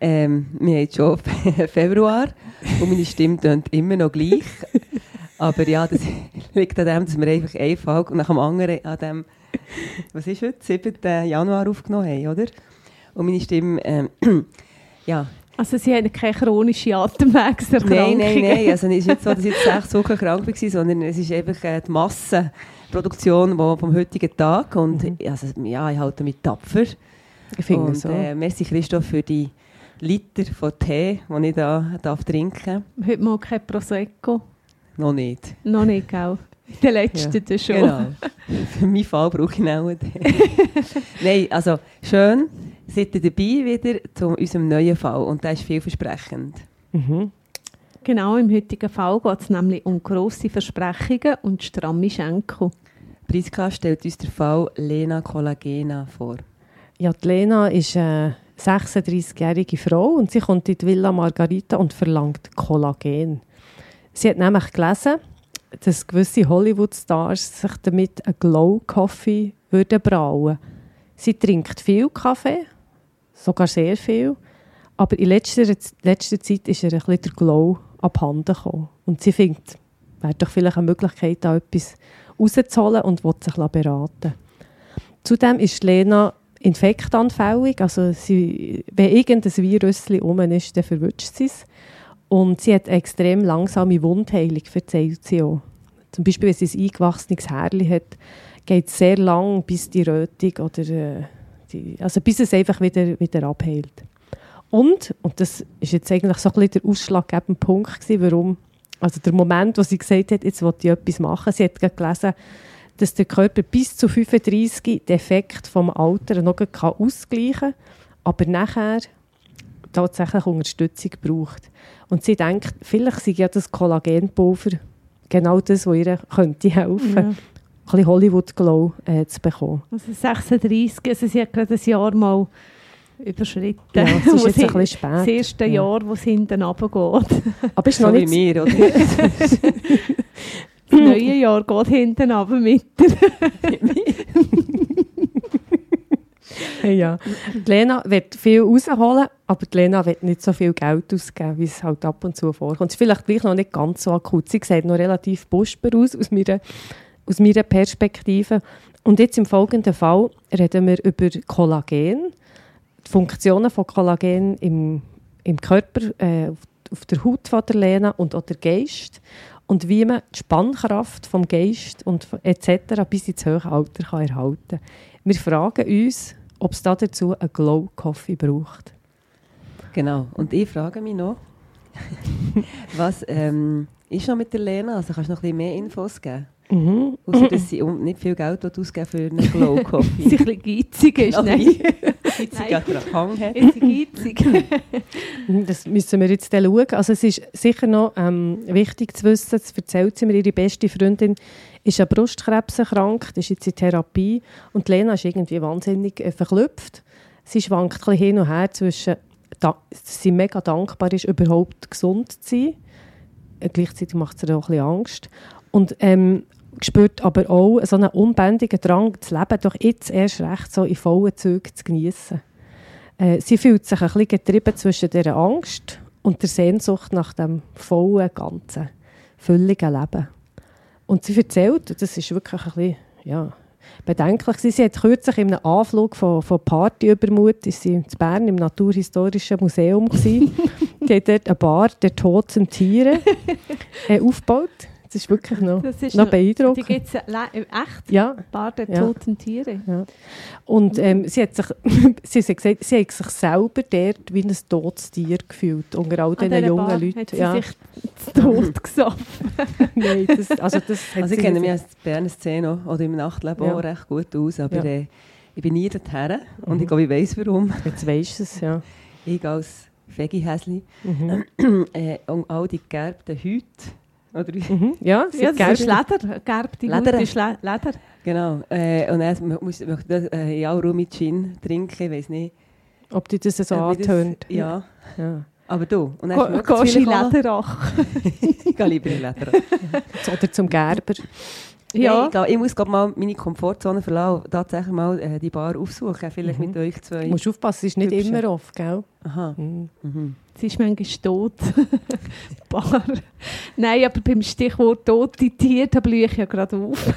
Ähm, wir haben jetzt schon Februar und meine Stimme tönt immer noch gleich. Aber ja, das liegt an dem, dass wir einfach eine Folge nach dem anderen an dem, was ist heute, 7. Januar aufgenommen haben, oder? Und meine Stimme, ähm, ja, Also sie haben keine chronische Atemwegserkrankung. Nein, nein, nein. Also, es ist nicht so, dass ich jetzt sechs Wochen krank war, sondern es ist einfach äh, die Massenproduktion vom heutigen Tag. Und also, ja, ich halte mich tapfer. Ich finde und, so. Äh, merci Christoph für die Liter von Tee, die ich da darf trinken Heute mal kein Prosecco. Noch nicht. Noch nicht, gell? In den letzten ja. schon. Genau. für meinen Fall brauche ich auch einen Tee. Nein, also schön, seid ihr dabei wieder zu unserem neuen Fall. Und der ist vielversprechend. Mhm. Genau, im heutigen Fall geht es nämlich um grosse Versprechungen und stramme Schenkel. Priska stellt uns den Fall Lena Collagena vor. Ja, die Lena ist eine 36-jährige Frau und sie kommt in die Villa Margarita und verlangt Kollagen. Sie hat nämlich gelesen, dass gewisse Hollywood-Stars sich damit einen Glow-Coffee würden brauen. Sie trinkt viel Kaffee, sogar sehr viel, aber in letzter, letzter Zeit ist ihr ein bisschen der Glow abhanden gekommen. Und sie findet, wäre doch vielleicht eine Möglichkeit, da etwas rauszuholen und will sich beraten Zudem ist Lena infektanfällig, also sie, wenn irgendein Virus um ist, dann verwünscht sie es. Und sie hat extrem langsame Wundheilung, verzeiht sie auch. Zum Beispiel, wenn sie ein eingewachsenes Härchen hat, geht es sehr lang, bis die Rötung oder äh, die, also bis es einfach wieder, wieder abheilt. Und, und das ist jetzt eigentlich so ein bisschen der ausschlaggebende Punkt gewesen, warum, also der Moment, wo sie gesagt hat, jetzt will ich etwas machen. Sie hat gerade gelesen, dass der Körper bis zu 35 den Effekt vom Alter noch kann ausgleichen kann, aber nachher tatsächlich Unterstützung braucht. Und sie denkt, vielleicht sei ja das Kollagenpulver genau das, was ihr könnte helfen Ja. ein bisschen Hollywood-Glow äh, zu bekommen. Also 36, also sie hat gerade ein Jahr mal überschritten. Ja, es ist jetzt ein bisschen spät. Das erste Ja. Jahr, wo es hinten runtergeht. Aber ist So noch wie nicht mir, oder? Das neue Jahr geht hinten runter mit ja. Die Lena wird viel rausholen, aber die Lena wird nicht so viel Geld ausgeben, wie es halt ab und zu vorkommt. Es ist vielleicht gleich noch nicht ganz so akut. Sie sieht noch relativ busper aus, aus meiner, aus meiner Perspektive. Und jetzt im folgenden Fall reden wir über Kollagen, die Funktionen von Kollagen im, im Körper, äh, auf, auf der Haut von der Lena und auch der Geist und wie man die Spannkraft vom Geist und etc. bis ins hohe Alter kann erhalten kann. Wir fragen uns, ob es da dazu einen Glow Coffee braucht. Genau. Und ich frage mich noch, was ähm, ist noch mit der Lena? Also kannst du noch ein bisschen mehr Infos geben? Mhm. Außer, dass sie nicht viel Geld ausgeben für einen Glow Sie Coffee. ein bisschen geizig ist. Nein, sie gerade dran gehangen hat. ist sie geizig. Das müssen wir jetzt dann schauen. Also es ist sicher noch ähm, wichtig zu wissen, das erzählt sie mir, ihre beste Freundin ist an Brustkrebs erkrankt, ist jetzt in Therapie und Lena ist irgendwie wahnsinnig äh, verklüpft. Sie schwankt ein bisschen hin und her zwischen, da, dass sie mega dankbar ist, überhaupt gesund zu sein. Äh, gleichzeitig macht es ihr auch ein bisschen Angst. Und ähm, spürt aber auch so einen unbändigen Drang, das Leben doch jetzt erst recht so in vollen Zügen zu genießen. Äh, sie fühlt sich ein bisschen getrieben zwischen dieser Angst und der Sehnsucht nach dem vollen, ganzen, völligen Leben. Und sie erzählt, und das ist wirklich ein bisschen, ja, bedenklich. Sie hat kürzlich in einem Anflug von, von Partyübermut, ist sie in Bern im Naturhistorischen Museum gewesen. die hat dort eine Bar der toten Tiere äh, aufgebaut. Das ist wirklich noch, Das ist noch Die beeindruckend. gibt es echt, Ja, ein paar der Ja. toten Tiere. und ähm, sie, hat sich, sie hat gesagt, sie hat sich selber dort wie ein totes Tier gefühlt, unter all diesen jungen Bar Leuten. hat sie ja. sich zu Tod gesoffen. Nein, das, also das Also ich sie kenne mich als Berner Szene oder im Nachtleben Ja. auch recht gut aus, aber Ja. äh, ich bin nie dorthin und Mhm. ich glaube, ich weiss warum. Jetzt weisst du es, ja. Ich als Veggie-Häsli. Mhm. äh, und all die gegerbten Hüte. Oder? Mhm. Ja, sie Ja, das ist gerbt. Leder. Gerbte Leder. Haut ist Le Leder. Genau. Äh, und muss man das äh, ja auch Rum mit Gin trinken, ich weiß nicht. ob dich das so Äh, das- antönt. Ja. ja. Aber du, und dann Go- Gehst es in. Lederach. Ich gehe lieber in Leder. Oder zum Gerber. Ja. Ja. ich, ich muss glaub, mal meine Komfortzone verlassen und tatsächlich mal äh, die Bar aufsuchen. Vielleicht Mhm. mit euch zwei. Du musst aufpassen, es ist nicht Hübsche. immer offen, gell? Aha. Mhm. Mhm. Sie ist manchmal tot. Bar. Nein, aber beim Stichwort tote Tiere, da blühe ich ja gerade auf.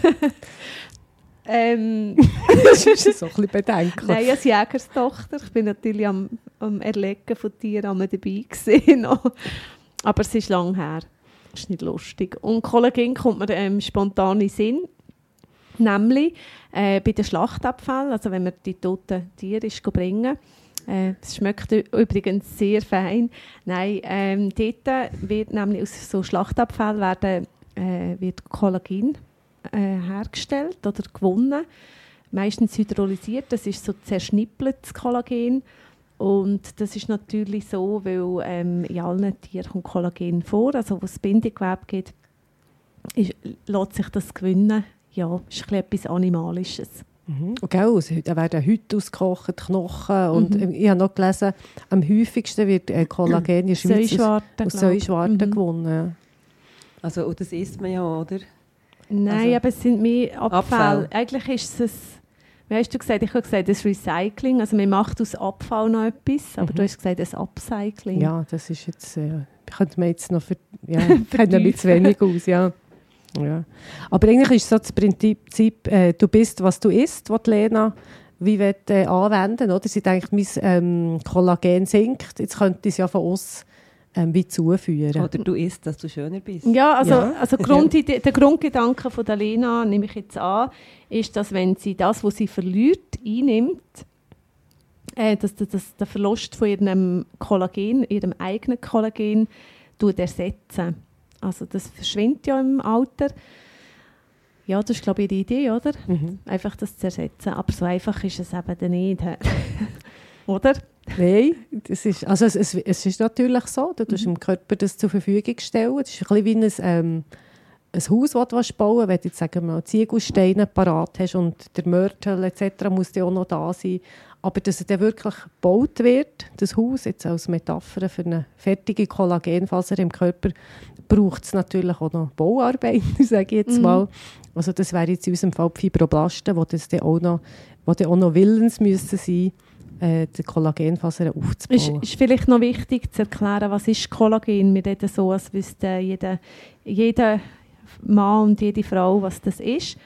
ähm, das ist so ein bisschen bedenklich. nein, als Jägerstochter. Ich bin natürlich am, am Erlegen von Tieren dabei gewesen. aber es ist lang her. Das ist nicht lustig. Und Kollagen kommt mir ähm, spontan in den Sinn. Nämlich äh, bei den Schlachtabfällen, also wenn man die toten Tiere ist, bringen äh, Es schmeckt übrigens sehr fein. Nein, ähm, dort wird nämlich aus so Schlachtabfällen werden, äh, wird Kollagen äh, hergestellt oder gewonnen. Meistens hydrolysiert, das ist so zerschnippeltes Kollagen. Und das ist natürlich so, weil ähm, in allen Tieren kommt Kollagen vor, also wo es Bindegewebe gibt, ist, lässt sich das gewinnen. Ja, ist ein bisschen etwas Animalisches. Mhm. Gell, es- da werden Hüte ausgekocht, Knochen. Und Mhm. ich habe noch gelesen, am häufigsten wird äh, Kollagen in der aus. Säuschwarten Mhm. gewonnen. Also, und das isst man ja, oder? Nein, Also- aber es sind mehr Abfälle. Abfall. Eigentlich ist es, wie hast du gesagt? Ich habe gesagt, das Recycling. Also man macht aus Abfall noch etwas, aber Mhm. du hast gesagt, das Upcycling. Ja, das ist jetzt, äh, könnte man jetzt noch, für, ja, kennt man mit zu wenig aus, ja. Ja. Aber eigentlich ist so das Prinzip, äh, du bist, was du isst, was Lena wie will, äh, anwenden oder? Sie denkt, mein ähm, Kollagen sinkt, jetzt könnte ich es ja von uns ähm, wie zuführen. Oder du isst, dass du schöner bist. Ja, also, Ja. also Grundidee, der Grundgedanke von der Lena, nehme ich jetzt an, ist, dass wenn sie das, was sie verliert, einnimmt, äh, dass, dass, dass der Verlust von ihrem Kollagen, ihrem eigenen Kollagen, ersetzen. Also das verschwindet ja im Alter. Ja, das ist glaube ich ihre Idee, oder? Mhm. Einfach das zu ersetzen. Aber so einfach ist es eben dann nicht. oder? Nein, das ist, also es, es, es ist natürlich so, du tust dem Körper das zur Verfügung stellen. Das ist ein bisschen wie ein, ähm, ein Haus, das du bauen willst. Wenn du jetzt sagen wir mal, Ziegelsteine parat hast und der Mörtel etc. muss ja auch noch da sein. Aber dass er dann wirklich gebaut wird, das Haus, jetzt als Metapher für eine fertige Kollagenfaser im Körper, braucht es natürlich auch noch Bauarbeiter, sage ich jetzt Mhm. mal. Also das wäre jetzt in unserem Fall die Fibroblasten, die das dann auch noch, die dann auch noch willens müssen sein äh, die Kollagenfasern Ist, aufzubauen. ist vielleicht noch wichtig zu erklären, was ist Kollagen. Wir reden so, als wüsste jeder, jeder Mann und jede Frau, was das ist.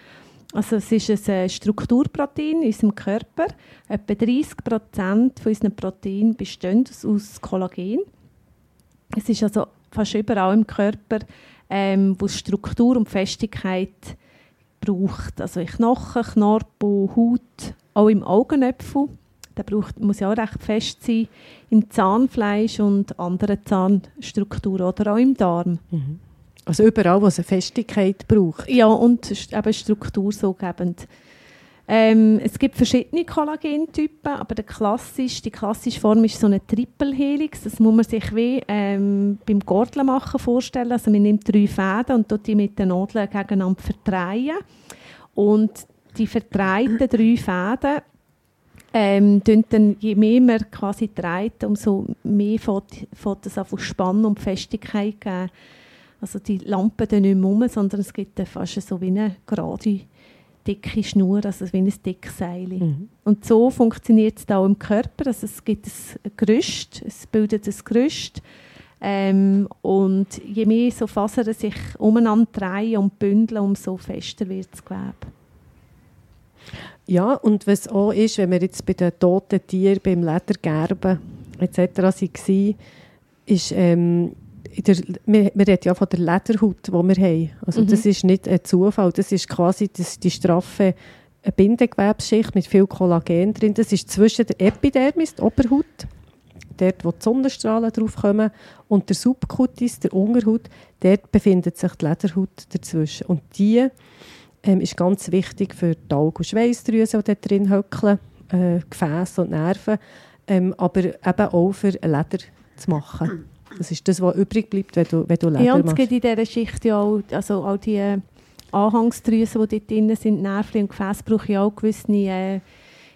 Also es ist ein äh, Strukturprotein in unserem Körper. Etwa 30 Prozent von unseren Proteinen bestehen aus- aus Kollagen. Es ist also fast überall im Körper, ähm, wo es Struktur und Festigkeit braucht. Also in Knochen, Knorpel, Haut, auch im Augennöpfel. Der braucht, muss ja auch recht fest sein. Im Zahnfleisch und anderen Zahnstrukturen oder auch im Darm. Mhm. Also überall, wo es eine Festigkeit braucht. Ja, und eben Struktur so gebend. Ähm, es gibt verschiedene Kollagentypen, aber der klassisch, die klassische Form ist so eine Triple Helix. Das muss man sich wie ähm, beim Gordeln machen vorstellen. Also man nimmt drei Fäden und tut die mit den Nadeln gegeneinander verdrehen. Und die verdrehten drei Fäden ähm, dann, je mehr man quasi dreht, umso mehr fängt es zu spannen und Festigkeit geben. Also die Lampen dann nicht mehr rum, sondern es gibt fast so wie eine gerade, dicke Schnur, also wie ein dickes Seil. Mhm. Und so funktioniert es auch im Körper. Also es gibt ein Gerüst, es bildet ein Gerüst. Ähm, und je mehr so Fasern sich umeinander drehen und bündeln, umso fester wird das Gewebe. Ja, und was auch ist, wenn wir jetzt bei den toten Tieren, beim Ledergerben etc. waren, ist, ähm, der, wir, wir reden ja von der Lederhaut, die wir haben. Also Mhm. das ist nicht ein Zufall, das ist quasi das, die straffe Bindegewebsschicht mit viel Kollagen drin. Das ist zwischen der Epidermis, der Oberhaut, dort, wo die Sonnenstrahlen draufkommen, und der Subcutis, der Unterhaut, dort befindet sich die Lederhaut dazwischen. Und die ähm, ist ganz wichtig für die Augen- und Schweißdrüsen, die dort drin hockeln, äh, Gefäße und Nerven, ähm, aber eben auch für Leder, zu machen. Das ist das, was übrig bleibt, wenn du, wenn du Leder Ja, und es machst. gibt in dieser Schicht ja auch, also all die äh, Anhangsdrüsen, die dort drin sind, Nerven und Gefäße, brauchen ja auch gewisse äh,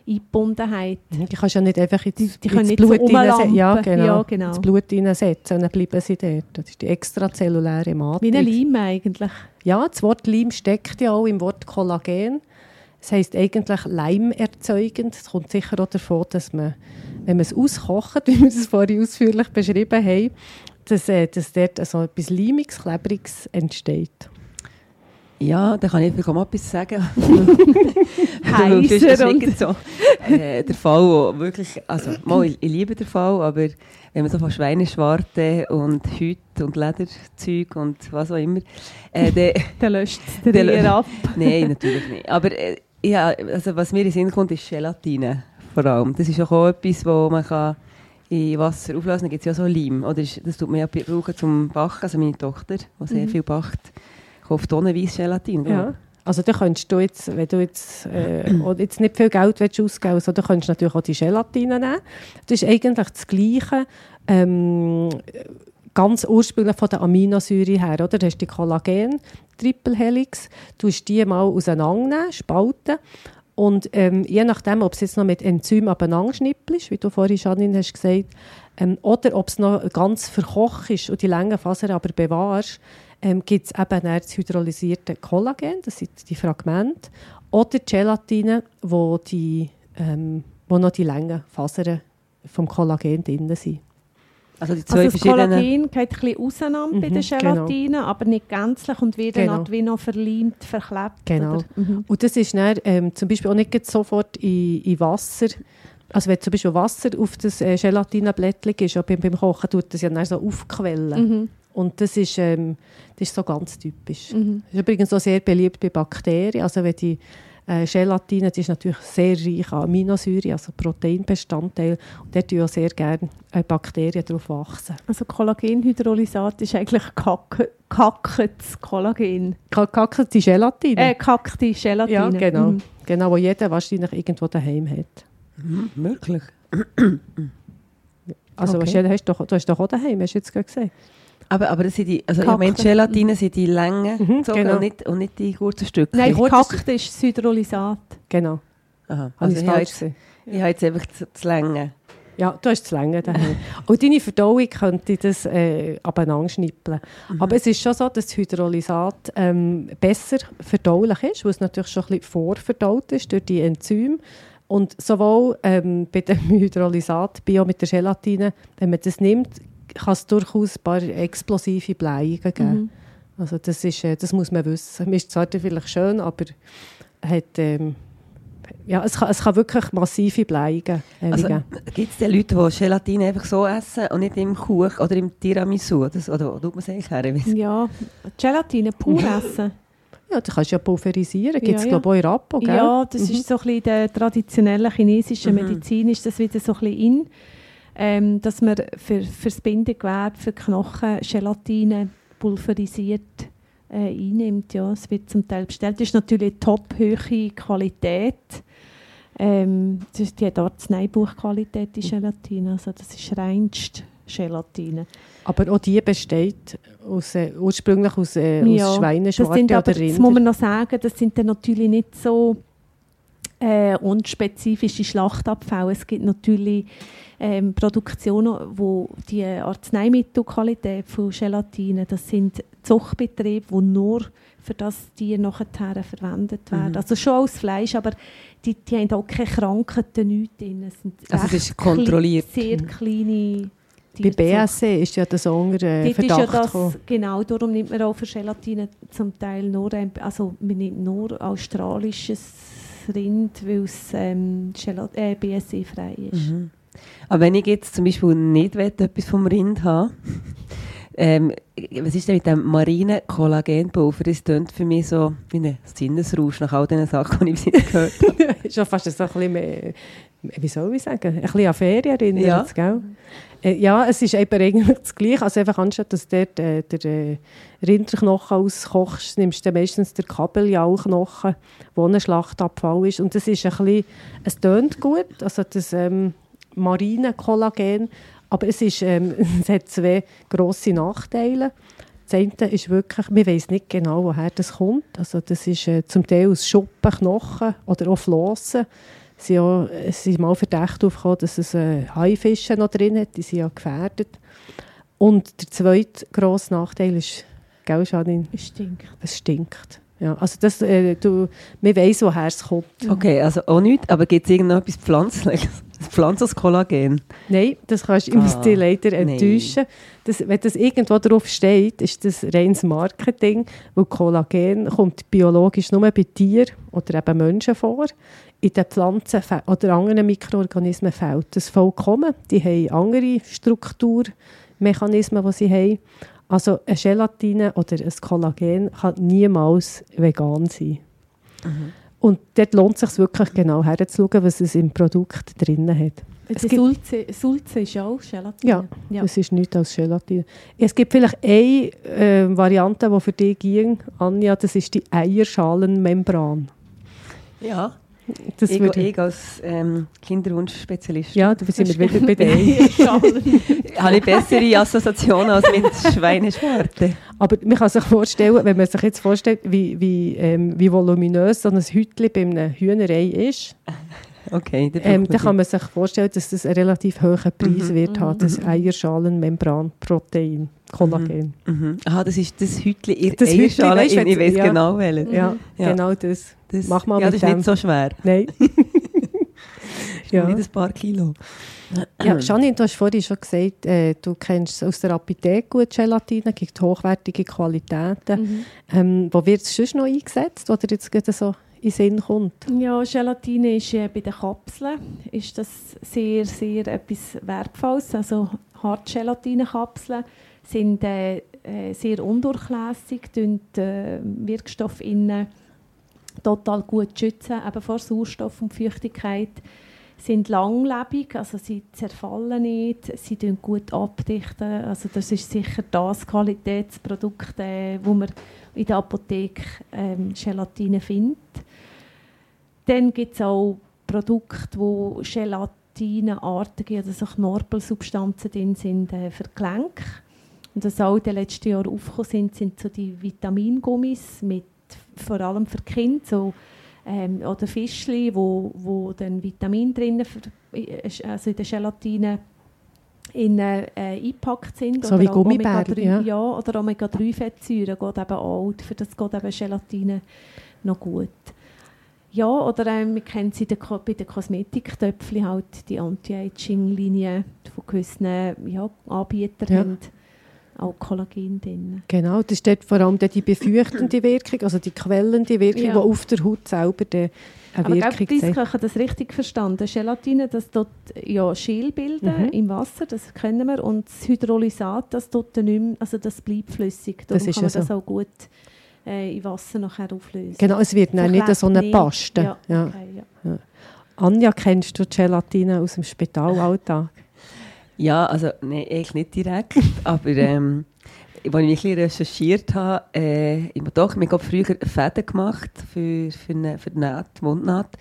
Eingebundenheit. Die kannst du ja nicht einfach ins, Die, die ins so Blut reinsetzen. rumlampen. Ja, genau. Ja, genau. Ins Blut reinsetzen und dann bleiben sie dort. Das ist die extrazelluläre Matrix. Wie ein Leim eigentlich. Ja, das Wort Leim steckt ja auch im Wort Kollagen. Das heisst eigentlich leimerzeugend. Es kommt sicher auch davon, dass man, wenn man es auskocht, wie wir das vorhin ausführlich beschrieben haben, dass, äh, dass dort also etwas Leimiges, Klebriges entsteht. Ja, da kann ich vielleicht auch etwas sagen. Ist und- so. Äh, der Fall, wo wirklich, also mal, ich, ich liebe den Fall, aber wenn man so von Schweineschwarte und Hüte und Lederzeug und was auch immer, äh, dann, Dann löscht es dir ab. Nein, natürlich nicht. Aber äh, ja, also was mir in den Sinn kommt, ist Gelatine vor allem. Das ist auch, auch etwas, wo man kann in Wasser auflösen kann. Da gibt es ja so Leim. Oder ist, das tut man ja brauchen zum Backen. Also meine Tochter, die sehr Mhm. viel backt, kauft tonnenweise Gelatine. Ja. Also da könntest du jetzt, wenn du jetzt, äh, jetzt nicht viel Geld willst ausgeben willst, so, dann könntest du natürlich auch die Gelatine nehmen. Das ist eigentlich das Gleiche, ähm, ganz ursprünglich von der Aminosäure her. Oder? Du hast die Kollagen, Triple Helix, du hast die mal auseinandernehmen, spalten und ähm, je nachdem, ob es jetzt noch mit Enzymen abeinander schnippelst, wie du vorhin, Janine, hast gesagt, ähm, oder ob es noch ganz verkocht ist und die langen Fasern aber bewahrst, ähm, gibt es eben das hydrolysierte Kollagen, das sind die Fragmente, oder die Gelatine, wo, die, ähm, wo noch die langen Fasern vom Kollagen drin sind. Also die zwei Also das. Kollagen geht ein bisschen auseinander bei Mhm, der Gelatine, aber nicht gänzlich und wird Genau. dann wie noch verleimt, verklebt. Genau. Mhm. Und das ist dann, ähm, zum Beispiel auch nicht sofort in, in Wasser. Also wenn zum Beispiel Wasser auf das äh, Gelatineblättchen ist, auch beim, beim Kochen, tut das ja dann so aufquellen. Mhm. Und das ist, ähm, das ist so ganz typisch. Mhm. Das ist übrigens auch sehr beliebt bei Bakterien. Also wenn die äh, Gelatine, die ist natürlich sehr reich an Aminosäuren, also Proteinbestandteile. Und dort tun auch sehr gerne äh, Bakterien darauf wachsen. Also Kollagenhydrolysat ist eigentlich kacke- kacktes Kollagen. Die Gelatine. Äh, kackte Gelatine. ja, genau. Mhm. Genau, wo jeder wahrscheinlich irgendwo daheim hat. Mhm, wirklich? Also Okay. hast du, hast doch, du hast doch auch daheim, hast du jetzt gerade gesagt. Aber, aber das sind die, also ich meine, die Gelatine sind die Längen Mhm, gezogen genau. und, nicht, und nicht die kurzen Stücke. Nein, gekackt ist das Hydrolysat. Genau. Aha. Habe Also ich habe jetzt, ich habe jetzt einfach das, Länge. Ja, du hast zu lange daheim. Und deine Verdauung könnte das äh, abeinander schnippeln. Aber es ist schon so, dass das Hydrolysat ähm, besser verdaulich ist, weil es natürlich schon ein bisschen vorverdaut ist durch die Enzyme. Und sowohl ähm, bei dem Hydrolysat, wie auch mit der Gelatine, wenn man das nimmt, kann es durchaus ein paar explosive Bleiungen geben. Mhm. Also das, ist, äh, das muss man wissen. Ist zwar vielleicht schön, aber hat, ähm, ja, es, kann, es kann wirklich massive Bleiungen äh, Also geben. gibt es denn Leute, die Gelatine einfach so essen und nicht im Kuchen oder im Tiramisu? Das, oder wo tut man es eigentlich her? Ja, Gelatine pur essen. Ja, du kannst ja pulverisieren. Gibt es, Ja, ja. glaube ich, auch in Rappo, gell? Ja, das Mhm. ist so ein bisschen in der traditionellen chinesischen Mhm. Medizin ist das wieder so ein bisschen in, ähm, dass man für, für das Bindegewebe, für Knochen Gelatine pulverisiert äh, einnimmt. Ja, es wird zum Teil bestellt. Das ist natürlich top hohe Qualität. Ähm, das ist die hat Arzneibuchqualität, die Gelatine. Also das ist reinst Gelatine. Aber auch die besteht aus, äh, ursprünglich aus, äh, Ja, aus Das Schweineschwarte sind aber, oder das Rinder. muss man noch sagen, das sind dann natürlich nicht so äh, unspezifische Schlachtabfälle. Es gibt natürlich ähm, Produktionen, wo die Arzneimittelqualität von Gelatine, das sind Zuchtbetriebe, die nur für das Tier nachher verwendet werden. Mhm. Also schon als Fleisch, aber die, die haben auch keine Krankheiten, nichts drin. Es sind Also es ist kontrolliert. Sehr kleine Bei. BSC ist ja das unter äh, Dort ist Verdacht ja das, gekommen. genau, darum nimmt man auch für Gelatine zum Teil nur, also man nimmt nur australisches Rind, weil es ähm, äh, BSE-frei ist. Mhm. Aber wenn ich jetzt zum Beispiel nicht will, etwas vom Rind haben ähm, was ist denn mit dem marinen Kollagenpulver? Das klingt für mich so wie ein Sinnesrausch nach all diesen Sachen, die ich bis jetzt gehört habe. ist schon fast so ein bisschen mehr, wie soll ich sagen, ein bisschen an Ferien erinnert, Ja. gell? Äh, ja, es ist eben eigentlich das Gleiche. Also einfach anstatt, dass du dort äh, der äh, Rinderknochen auskochst, nimmst du meistens den Kabeljauchknochen, wo ein Schlachtabfall ist. Und das ist ein bisschen, es tönt gut, also das ähm, marine Kollagen, Aber es, ist, ähm, es hat zwei grosse Nachteile. Das eine ist wirklich, man weiß nicht genau, woher das kommt. Also das ist äh, zum Teil aus Schuppen, Knochen oder auch Flossen. Es sind, auch, es sind mal Verdacht aufgekommen, dass es äh, Haifische noch drin hat, die sind ja gefährdet. Und der zweite grosse Nachteil ist, gell, Janine? Es stinkt. Es stinkt. Ja, also das, äh, du, man weiss, woher es kommt. Okay, also auch nichts, aber gibt es irgendetwas Pflanzliches? Pflanzliches Kollagen? Nein, das kannst du, Ah, dich leider enttäuschen. Das, wenn das irgendwo drauf steht, ist das reines Marketing, weil Kollagen kommt biologisch nur bei Tieren oder eben Menschen vor. In den Pflanzen oder anderen Mikroorganismen fehlt das vollkommen. Die haben andere Strukturmechanismen, die sie haben. Also eine Gelatine oder ein Kollagen kann niemals vegan sein. Und dort lohnt es sich wirklich genau herzuschauen, was es im Produkt drin hat. Es gibt- Sulze, Sulze ist auch Gelatine. Ja, ja. Es ist nichts als Gelatine. Es gibt vielleicht eine äh, Variante, die für dich ging, Anja, das ist die Eierschalenmembran. Ja. Das ich, würde, ich als ähm, Kinderwunschspezialist ja, da sind wir wieder bei dir. Eierschalen. habe ich bessere Assoziationen als mit Schweineschwarte. Aber man kann sich vorstellen, wenn man sich jetzt vorstellt, wie, wie, ähm, wie voluminös so ein Hütchen bei einem Hühnerei ist, Okay, dann ähm, dann kann man sich vorstellen, dass das einen relativ hohen Preis Mhm. wird haben, das Eierschalenmembranprotein, Kollagen. Mhm. Aha, das ist das Hütchen in Das Eierschale. weisst du, ich weiß ja. genau welches. Ja, Ja. genau das. Das, Mach mal ja, mit das ist dem. nicht so schwer. Nein. Ja. Nicht ein paar Kilo. Ja, Janine, du hast vorhin schon gesagt, äh, du kennst aus der Apotheke gut Gelatine, gibt hochwertige Qualitäten. Mhm. Ähm, wo wird es sonst noch eingesetzt, oder jetzt gerade so in den Sinn kommt? Ja, Gelatine ist äh, bei den Kapseln ist das sehr, sehr etwas Wertvolles. Also Hartgelatinekapseln sind äh, äh, sehr undurchlässig, tun äh, Wirkstoff innen total gut schützen, eben vor Sauerstoff und Feuchtigkeit sind langlebig, also sie zerfallen nicht, sie tun gut abdichten. Also das ist sicher das Qualitätsprodukt, äh, wo man in der Apotheke ähm, Gelatine findet. Dann gibt es auch Produkte, wo gelatineartige, also so Knorpelsubstanzen drin sind äh, für Gelenke. Und das auch in den letzten Jahren aufgekommen sind, sind so die Vitamingummis mit vor allem für Kinder, so, ähm, oder Fischli, wo, wo dann Vitamin drin, für, also in der Gelatine in, äh, eingepackt sind. So wie auch Gummibärchen, Omega-3 ja. ja, oder Omega-3-Fettsäuren geht eben auch, für das geht eben Gelatine noch gut. Ja, oder ähm, wir kennen sie bei den Kosmetiktöpfchen halt die Anti-Aging-Linie von gewissen ja, Anbietern Ja. haben auch Kollagen drin. Genau, das ist dort vor allem die befeuchtende Wirkung, also die quellende Wirkung, Ja. die auf der Haut selber eine Aber Wirkung ich zeigt. habe das richtig verstanden. Gelatine, das tut ja Schäl bilden Mhm. im Wasser, das kennen wir. Und das Hydrolysat, das dann nicht mehr, also das bleibt flüssig. Darum Das ist kann man ja das auch gut äh, in Wasser nachher auflösen. Genau, es wird dann nicht so eine. Paste. Ja, Ja. okay, ja. Anja, kennst du die Gelatine aus dem Spitalalltag? Ja, also nein, eigentlich nicht direkt, aber ähm, als ich mich ein bisschen recherchiert habe, äh, ich habe doch, wir haben früher Fäden gemacht für, für, eine, für die Naht, Wundnaht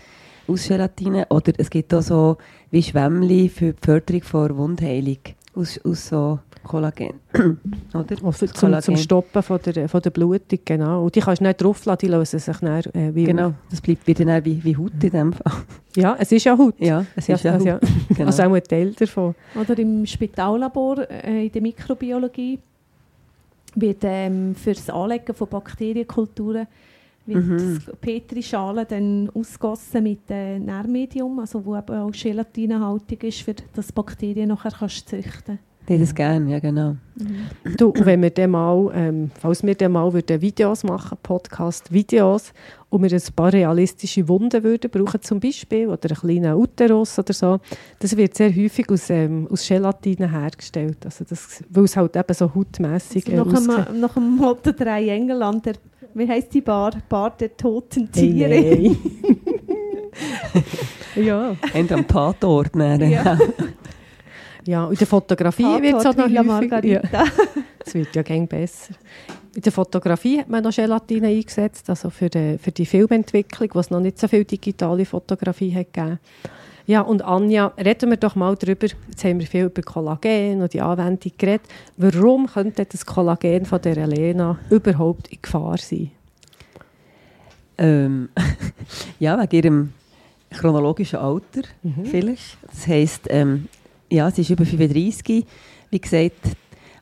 aus Gelatine oder es gibt auch so wie Schwämmli für die Förderung von Wundheilung aus, aus so Kollagen, oder? Also zum, Kollagen. zum Stoppen von der, von der Blutung, genau. Und die kannst du nicht drauflassen, die lösen sich dann äh, wie Genau, das bleibt wieder dann wie, wie Haut in dem Fall. Ja, es ist ja Haut. Ja, es Ja, ist ja, also, Haut. ja. Genau. also auch ein Teil davon. Oder im Spitallabor äh, in der Mikrobiologie wird ähm, für das Anlegen von Bakterienkulturen wird Mhm. das Petrischalen dann ausgossen mit äh, Nährmedium, also wo eben auch gelatinehaltig ist, für das Bakterien nachher kannst züchten. Hätte es gerne, ja genau. Du, und wenn wir dann mal, ähm, falls wir dann mal würden Videos machen, Podcast-Videos, und wir ein paar realistische Wunden würden brauchen zum Beispiel, oder einen kleinen Uterus oder so, das wird sehr häufig aus, ähm, aus Gelatine hergestellt, also das, weil es halt eben so hautmässig Also äh, nach, aussieht. dem, nach dem Motto «Drei Engelland», der, wie heisst die Bar? Bar der toten Hey, Tiere. nein. ja. Und am Tatort. dann. Ja. ja, und in der Fotografie wird es auch noch Villa häufig... Ja. Margarita. Es wird ja gäng besser. In der Fotografie hat man noch Gelatine eingesetzt, also für die, für die Filmentwicklung, wo es noch nicht so viel digitale Fotografie hat gegeben. Ja, und Anja, reden wir doch mal darüber, jetzt haben wir viel über Kollagen und die Anwendung geredet, warum könnte das Kollagen von der Elena überhaupt in Gefahr sein? Ähm, ja, wegen ihrem chronologischen Alter Mhm. vielleicht. Das heisst, ähm, ja, sie ist über 35. Wie gesagt,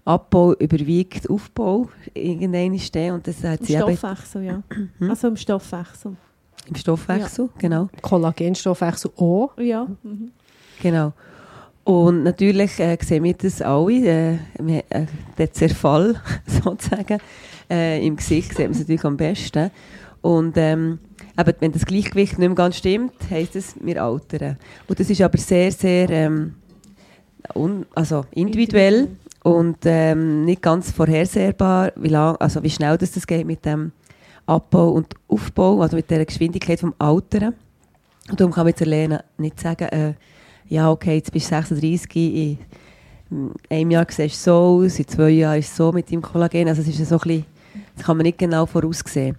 Abbau überwiegt Aufbau irgendwann stehen und das hat Im sie Stoffwechsel, ja. Mhm. Also im Stoffwechsel. im Stoffwechsel, genau. Kollagenstoffwechsel auch. Ja. Mhm. Genau. Und natürlich äh, sehen wir das alle, äh, wir, äh, der Zerfall sozusagen äh, im Gesicht sieht man es natürlich am besten. Und ähm, eben, wenn das Gleichgewicht nicht mehr ganz stimmt, heisst es, wir altern. Und das ist aber sehr, sehr ähm, un, also individuell und ähm, nicht ganz vorhersehbar, wie, lang, also wie schnell das, das geht mit dem Abbau und Aufbau, also mit der Geschwindigkeit vom Altern. Und darum kann man jetzt Lena nicht sagen, äh, ja, okay, jetzt bist du 36, in einem Jahr siehst du so aus, in zwei Jahren ist es so mit deinem Kollagen. Also es ist so ein bisschen, das kann man nicht genau voraussehen.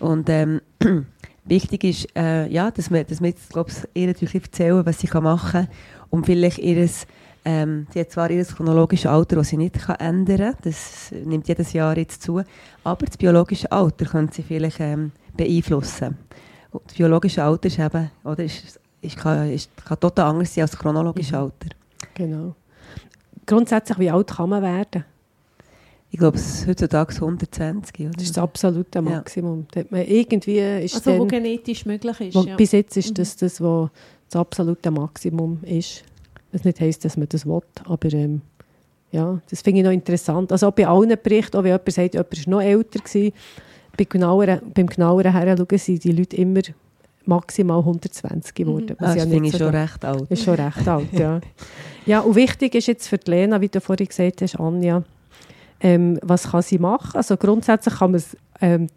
Und ähm, wichtig ist, äh, ja, dass wir, dass wir jetzt, glaub, ich, ihr natürlich erzählen, was sie machen kann, um vielleicht ihres, ähm, sie hat zwar ihr chronologisches Alter, das sie nicht kann ändern kann, das nimmt jedes Jahr jetzt zu, aber das biologische Alter können sie vielleicht ähm, beeinflussen. Und das biologische Alter ist eben, oder, ist, ist, kann, ist, kann total anders sein als das chronologische Mhm. Alter. Genau. Grundsätzlich, wie alt kann man werden? Ich glaube, es ist heutzutage 120, oder? Das ist das absolute Maximum. Hat man irgendwie ist Also wo dann, genetisch möglich ist. wo, ja. Bis jetzt ist Mhm. das das, was das absolute Maximum ist. Was nicht heisst, dass man das will, aber ähm, ja, das finde ich noch interessant. Also auch bei allen Berichten, auch wenn jemand sagt, jemand war noch älter gewesen, bei genaueren, beim genaueren Heranschauen sind die Leute immer maximal 120 geworden. Mhm. Ah, das ja finde nicht ich so schon recht alt. ist schon recht alt, ja. Ja, und wichtig ist jetzt für die Lena, wie du vorhin gesagt hast, Anja, ähm, was kann sie machen? Also grundsätzlich kann man es, ähm,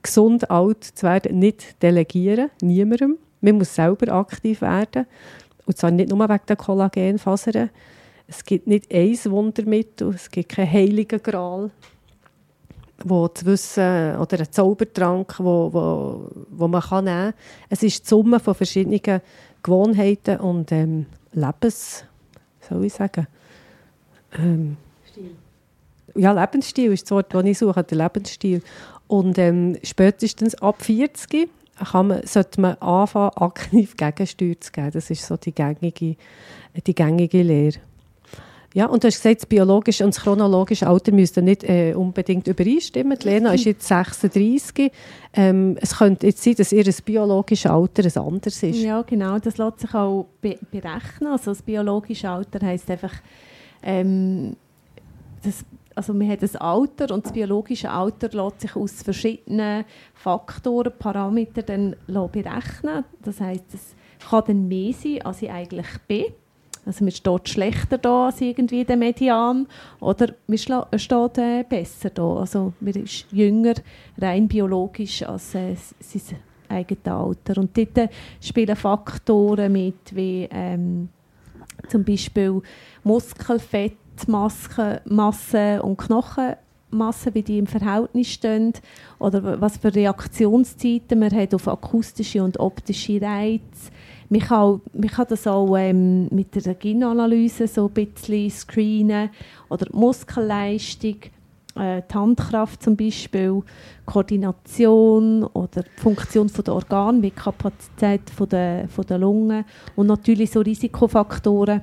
gesund alt zu werden nicht delegieren, niemandem. Man muss selber aktiv werden. Und zwar nicht nur wegen der Kollagenfasern. Es gibt nicht ein Wundermittel, es gibt keinen heiligen Gral, wo zu wissen, oder einen Zaubertrank, wo, wo, wo man kann nehmen kann. Es ist die Summe von verschiedenen Gewohnheiten und ähm, Lebens... soll ich sagen? Ähm, ja, Lebensstil ist das Wort, das ich suche, der Lebensstil. Und ähm, spätestens ab 40 kann man, sollte man anfangen, aktiv Gegensteuer zu geben. Das ist so die gängige, die gängige Lehre. Ja, und du hast gesagt, das biologische und das chronologische Alter müssten nicht äh, unbedingt übereinstimmen. Die Lena ist jetzt 36. Ähm, es könnte jetzt sein, dass ihr biologisches Alter ein anderes ist. Ja, genau. Das lässt sich auch be berechnen. Also das biologische Alter heisst einfach, ähm, das, also man hat das Alter und das biologische Alter lässt sich aus verschiedenen Faktoren, Parametern dann berechnen. Das heisst, es kann dann mehr sein, als ich eigentlich bin. Also man steht schlechter da als irgendwie der Median oder man schla- steht äh, besser da. Also man ist jünger, rein biologisch, als äh, sein eigenes Alter. Und dort äh, spielen Faktoren mit, wie ähm, zum Beispiel Muskelfett, Masse, Masse und Knochenmasse, wie die im Verhältnis stehen, oder was für Reaktionszeiten? Man hat auf akustische und optische Reize. Man kann, man kann das auch ähm, mit der Genanalyse so ein bisschen screenen, oder die Muskelleistung, äh, die Handkraft zum Beispiel, Koordination oder die Funktion der Organe, wie die Kapazität der, der Lungen und natürlich so Risikofaktoren,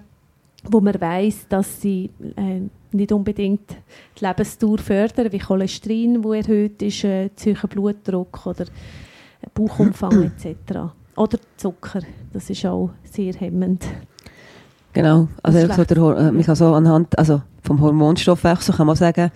wo man weiß, dass sie äh, nicht unbedingt die Lebensdauer fördern, wie Cholesterin, wo erhöht ist, äh, zu hoher Blutdruck oder Bauchumfang etc. Oder Zucker, das ist auch sehr hemmend. Genau. Also so der, äh, man kann so anhand also vom Hormonstoffwechsel kann man sagen,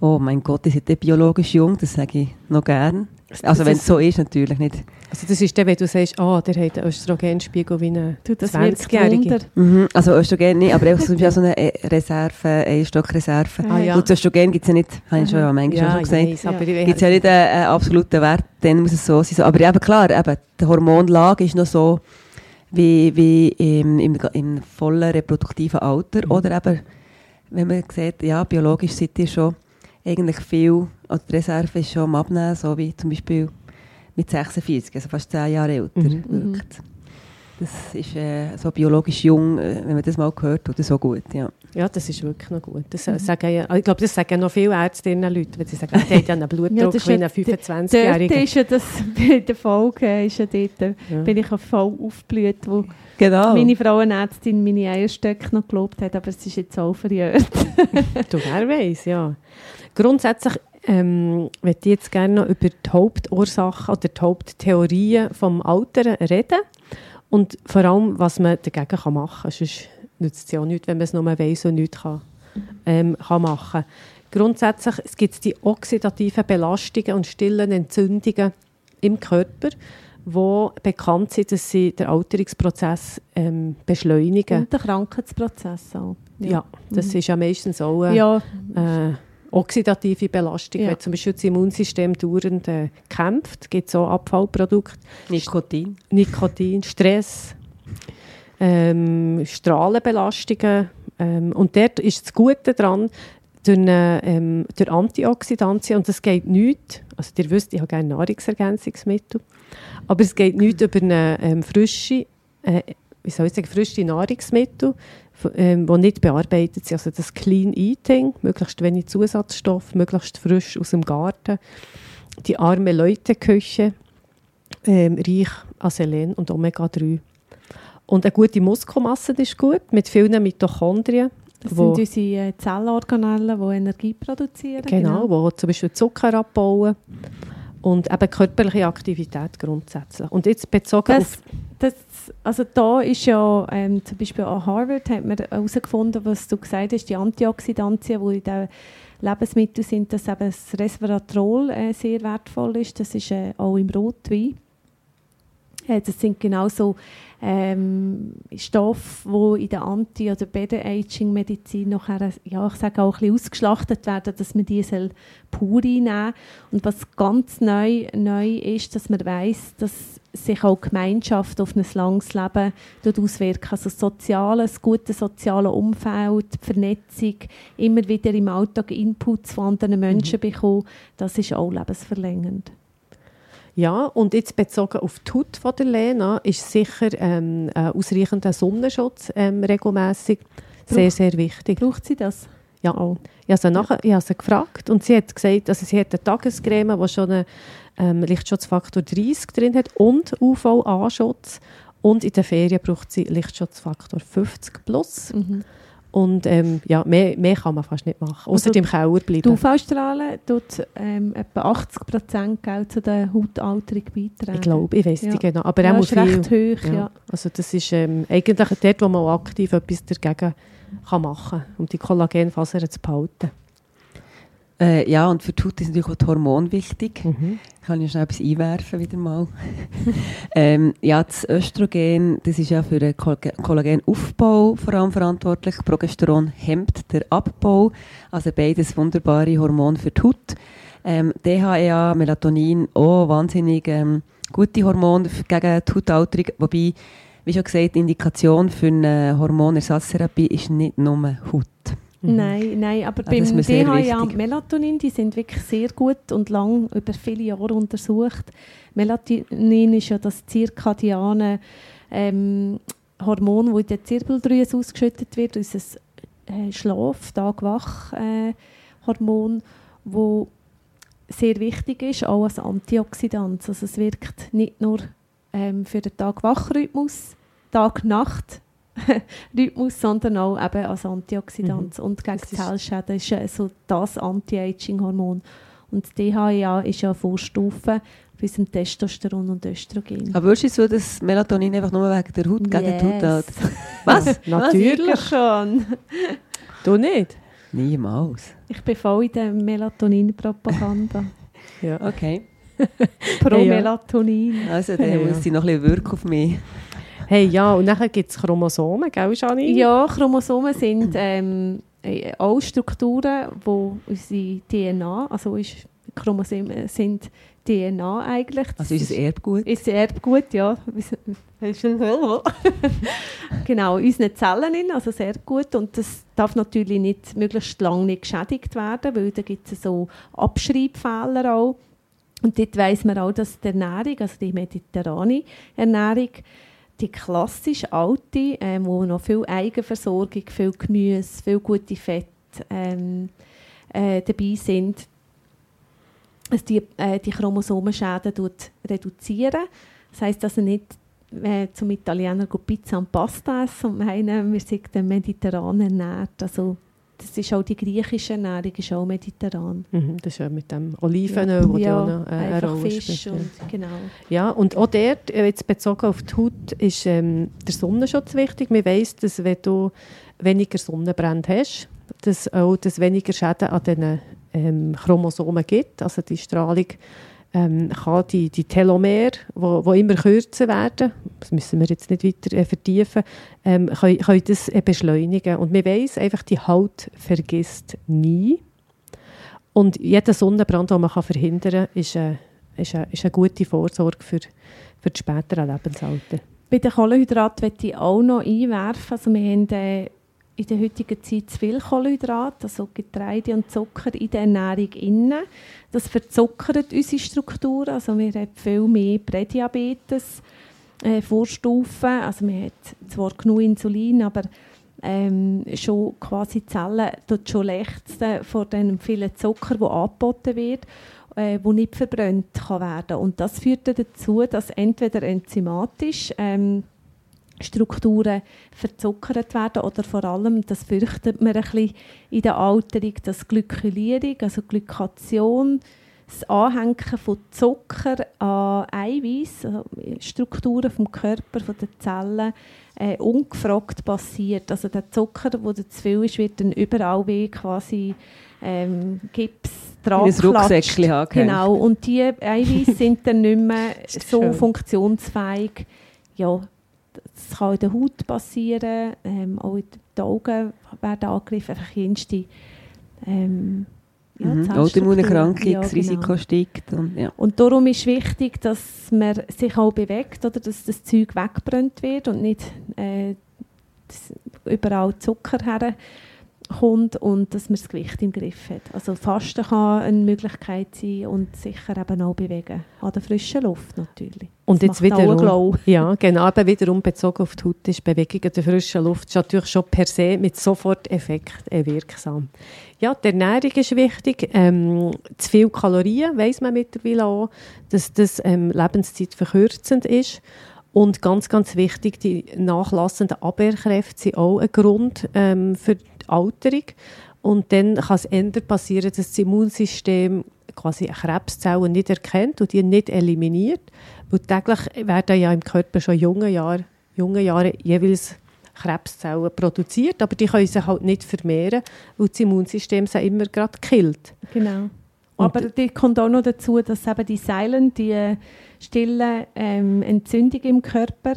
oh mein Gott, ihr seid ja biologisch jung, das sage ich noch gern. Also wenn es so ist, natürlich nicht. Also das ist dann, wenn du sagst, ah, der hat einen Östrogenspiegel wie eine Du, das wird 20-Jährige. Wunder. Mhm. Also Östrogen nicht, aber einfach zum Beispiel so eine äh, Reserve, Einstockreserve. Ah, ja. Und das Östrogen gibt es ja nicht, habe ich schon ja manchmal schon gesagt. weiss, aber Ja. ich Gibt es ja nicht einen, einen absoluten Wert, dann muss es so sein. Aber eben klar, eben, die Hormonlage ist noch so wie, wie im, im, im vollen reproduktiven Alter. Mhm. Oder eben, wenn man sieht, ja, biologisch seid ihr schon eigentlich viel, also die Reserve ist schon am Abnehmen, so wie zum Beispiel mit 46, also fast 10 Jahre älter Mhm. wirkt. Das ist äh, so biologisch jung, äh, wenn man das mal hört, oder so gut, ja. Ja, das ist wirklich noch gut. Das mhm. sagen ja, ich glaube, das sagen noch viele Ärztinnen Leute, wenn sie sagen, der hat ja einen Blutdruck ja, wie ein 25-Jähriger. Dort ist ja das, bei der Folge ist ja dort, ja. bin ich voll aufgeblüht, wo genau. meine Frauenärztin meine Eierstöcke noch gelobt hat, aber es ist jetzt auch verjährt. du, wer weiß, ja. Grundsätzlich ähm, möchte ich jetzt gerne noch über die Hauptursachen oder die Haupttheorien vom Alteren reden und vor allem, was man dagegen kann machen kann. Sonst nützt es ja auch nichts, wenn man es nur weiss und nichts kann, ähm, kann machen Grundsätzlich es gibt die oxidativen Belastungen und stillen Entzündungen im Körper, die bekannt sind, dass sie den Alterungsprozess ähm, beschleunigen. Und den Krankheitsprozess auch. Ja, ja das mhm. ist ja meistens auch äh, ja. äh, oxidative Belastung, ja. wenn zum Beispiel das Immunsystem dauernd äh, kämpft, gibt es auch Abfallprodukte. Nikotin. Nikotin, Stress, ähm, Strahlenbelastungen. Ähm, und dort ist das Gute daran, durch, ähm, durch Antioxidantien, und das geht nicht, also ihr wisst, ich habe gerne Nahrungsergänzungsmittel, aber es geht nicht über eine ähm, frische, äh, wie soll ich sagen, frische Nahrungsmittel, ähm, die nicht bearbeitet sind. Also das Clean Eating, möglichst wenig Zusatzstoff, möglichst frisch aus dem Garten. Die arme Leute-Küche, ähm, reich an Selen und Omega-3. Und eine gute Muskelmasse ist gut, mit vielen Mitochondrien. Das sind unsere äh, Zellorganellen, die Energie produzieren. Genau, genau. die zum Beispiel Zucker abbauen. Und eben körperliche Aktivität grundsätzlich. Und jetzt bezogen das, auf... Das, also da ist ja, ähm, zum Beispiel an Harvard hat man herausgefunden, was du gesagt hast, die Antioxidantien, die in den Lebensmitteln sind, dass eben das Resveratrol äh, sehr wertvoll ist. Das ist äh, auch im Rotwein. Das sind genauso ähm, Stoffe, die in der Anti- oder Better-Aging-Medizin nachher, ja, ich sage auch ein bisschen ausgeschlachtet werden, dass man die soll pur einnehmen Und was ganz neu, neu ist, dass man weiß, dass sich auch Gemeinschaft auf ein langes Leben auswirkt. Also soziales, gutes soziales Umfeld, Vernetzung, immer wieder im Alltag Inputs von anderen Menschen mhm. bekommen, das ist auch lebensverlängernd. Ja, und jetzt bezogen auf die Haut von der Lena ist sicher ähm, äh, ausreichender Sonnenschutz ähm, regelmäßig sehr, sehr wichtig. Braucht sie das? Ja, auch. Ich habe sie, nachher, ich habe sie gefragt und sie hat gesagt, also sie hat eine Tagescreme, die schon einen ähm, Lichtschutzfaktor 30 drin hat und UVA-Schutz und in den Ferien braucht sie Lichtschutzfaktor 50 plus. Mhm. Und ähm, ja, mehr, mehr kann man fast nicht machen, außer also, im Keller bleiben. Die UV-Strahlen tut ähm, etwa 80 Prozent zu der Hautalterung beitragen. Ich glaube, ich weiß ja. nicht genau. Aber ja, auch ist recht hoch, ja. ja. Also das ist ähm, eigentlich dort, wo man aktiv etwas dagegen kann machen kann, um die Kollagenfasern zu behalten. Äh, ja, und für die Haut ist natürlich auch das Hormon wichtig. Mhm. Ich kann ja schnell etwas einwerfen wieder mal. ähm, ja, das Östrogen, das ist ja für den Kollagenaufbau vor allem verantwortlich. Progesteron hemmt den Abbau. Also beides wunderbare Hormone für die Haut. Ähm, DHEA, Melatonin, auch wahnsinnig ähm, gute Hormone gegen die Hautalterung. Wobei, wie schon gesagt, die Indikation für eine Hormonersatztherapie ist nicht nur Haut. Mhm. Nein, nein, aber ah, beim DHA und Melatonin, die sind wirklich sehr gut und lang über viele Jahre untersucht. Melatonin ist ja das zirkadiane ähm, Hormon, das in der Zirbeldrüse ausgeschüttet wird, unser äh, Schlaf-, Tag-Wach-Hormon, äh, wo sehr wichtig ist, auch als Antioxidant. Also es wirkt nicht nur ähm, für den Tag-Wach-Rhythmus, Tag-Nacht, Rhythmus, sondern auch eben als Antioxidant. Mhm. Und gegen Zellschäden ist ja so das Anti-Aging-Hormon. Und DHEA ist ja eine Vorstufe bei unserem Testosteron und Östrogen. Aber würdest du so das Melatonin einfach nur wegen der Haut gegen yes. die Haut hat? Was? Natürlich schon. du nicht? Niemals. Ich bin voll in der Melatonin-Propaganda. ja. Okay. Pro hey, ja. Melatonin. Also, der hey, muss ja. noch ein bisschen wirken auf mich. Hey, ja, und dann gibt es Chromosomen, gell, Janine? Ja, Chromosomen sind ähm, äh, auch Strukturen, wo unsere DNA, also ist, Chromosomen sind DNA eigentlich. Das also ist es Erbgut? Ist Erbgut, ja. genau, unsere Zellen, also das Erbgut. Und das darf natürlich nicht, möglichst lange nicht geschädigt werden, weil da gibt es so Abschreibfehler auch. Und dort weiss man auch, dass die Ernährung, also die mediterrane Ernährung, die klassische alte, ähm, wo noch viel Eigenversorgung, viel Gemüse, viel gute Fett ähm, äh, dabei sind, dass die, äh, die Chromosomenschäden reduzieren. Das heisst also nicht äh, zum Italiener Pizza und Pasta essen und meinen, wir sind mediterran ernährt. Also das ist auch die griechische Ernährung, ist auch mediterran. Mhm, das ist ja mit dem Olivenöl, ja. wo ja, auch noch, äh, eine Rolle Fisch spielt. Und. Genau. ja, und auch dort, äh, jetzt bezogen auf die Haut, ist ähm, der Sonnenschutz wichtig. Man weiss, dass wenn du weniger Sonnenbrand hast, dass auch dass weniger Schäden an den ähm, Chromosomen gibt. Also die Strahlung ähm, kann die, die Telomere, wo immer kürzer werden, das müssen wir jetzt nicht weiter äh, vertiefen, ähm, können, können das äh, beschleunigen. Und man weiß einfach, die Haut vergisst nie. Und jeder Sonnenbrand, den man kann verhindern kann, ist, äh, ist, äh, ist eine gute Vorsorge für, für das spätere Lebensalter. Bei den Kohlenhydraten möchte ich auch noch einwerfen. Also wir haben äh, in der heutigen Zeit zu viel Kohlenhydrate, also Getreide und Zucker in der Ernährung inne. Das verzuckert unsere Struktur, also wir haben viel mehr Prädiabetes, äh, Vorstufen, also wir haben zwar genug Insulin, aber ähm, schon quasi Zellen dort schon lechzen vor dem vielen Zucker, der angeboten wird, äh, wo nicht verbrannt kann werden. Und das führt dazu, dass entweder enzymatisch ähm, Strukturen verzuckert werden oder vor allem, das fürchtet man ein bisschen in der Alterung, dass Glykylierung, also Glykation, das Anhängen von Zucker an Eiweiß, also Strukturen vom Körper, von den Zellen, äh, ungefragt passiert. Also der Zucker, der zu viel ist, wird dann überall wie quasi ähm, Gips dran Genau, und die Eiweiß sind dann nicht mehr so funktionsfähig, ja, das kann in der Haut passieren, ähm, auch die Augen werden angegriffen, einfach jenste ähm, ja, mhm. Autoimmunerkrankungsrisiko ja, genau. steigt. Und, ja. und darum ist wichtig, dass man sich auch bewegt, oder dass das Zeug weggebrannt wird und nicht äh, überall Zucker her kommt und dass man das Gewicht im Griff hat. Also Fasten kann eine Möglichkeit sein und sicher eben auch bewegen. An der frischen Luft natürlich. Und das jetzt wiederum, ja, genau, aber wiederum bezogen auf die Haut ist Bewegung in der frischen Luft ist natürlich schon per se mit Soforteffekt wirksam. Ja, die Ernährung ist wichtig. Ähm, zu viel Kalorien weiß man mittlerweile auch, dass das ähm, Lebenszeit verkürzend ist. Und ganz, ganz wichtig, die nachlassenden Abwehrkräfte sind auch ein Grund ähm, für Alterung. Und dann kann es ändern passieren, dass das Immunsystem quasi Krebszellen nicht erkennt und die nicht eliminiert. Weil täglich werden ja im Körper schon in jungen Jahren, jungen Jahren jeweils Krebszellen produziert, aber die können sich halt nicht vermehren, weil das Immunsystem sie immer gerade killt. Genau. Aber die kommt auch noch dazu, dass eben die Silent, die äh, stille ähm, Entzündung im Körper,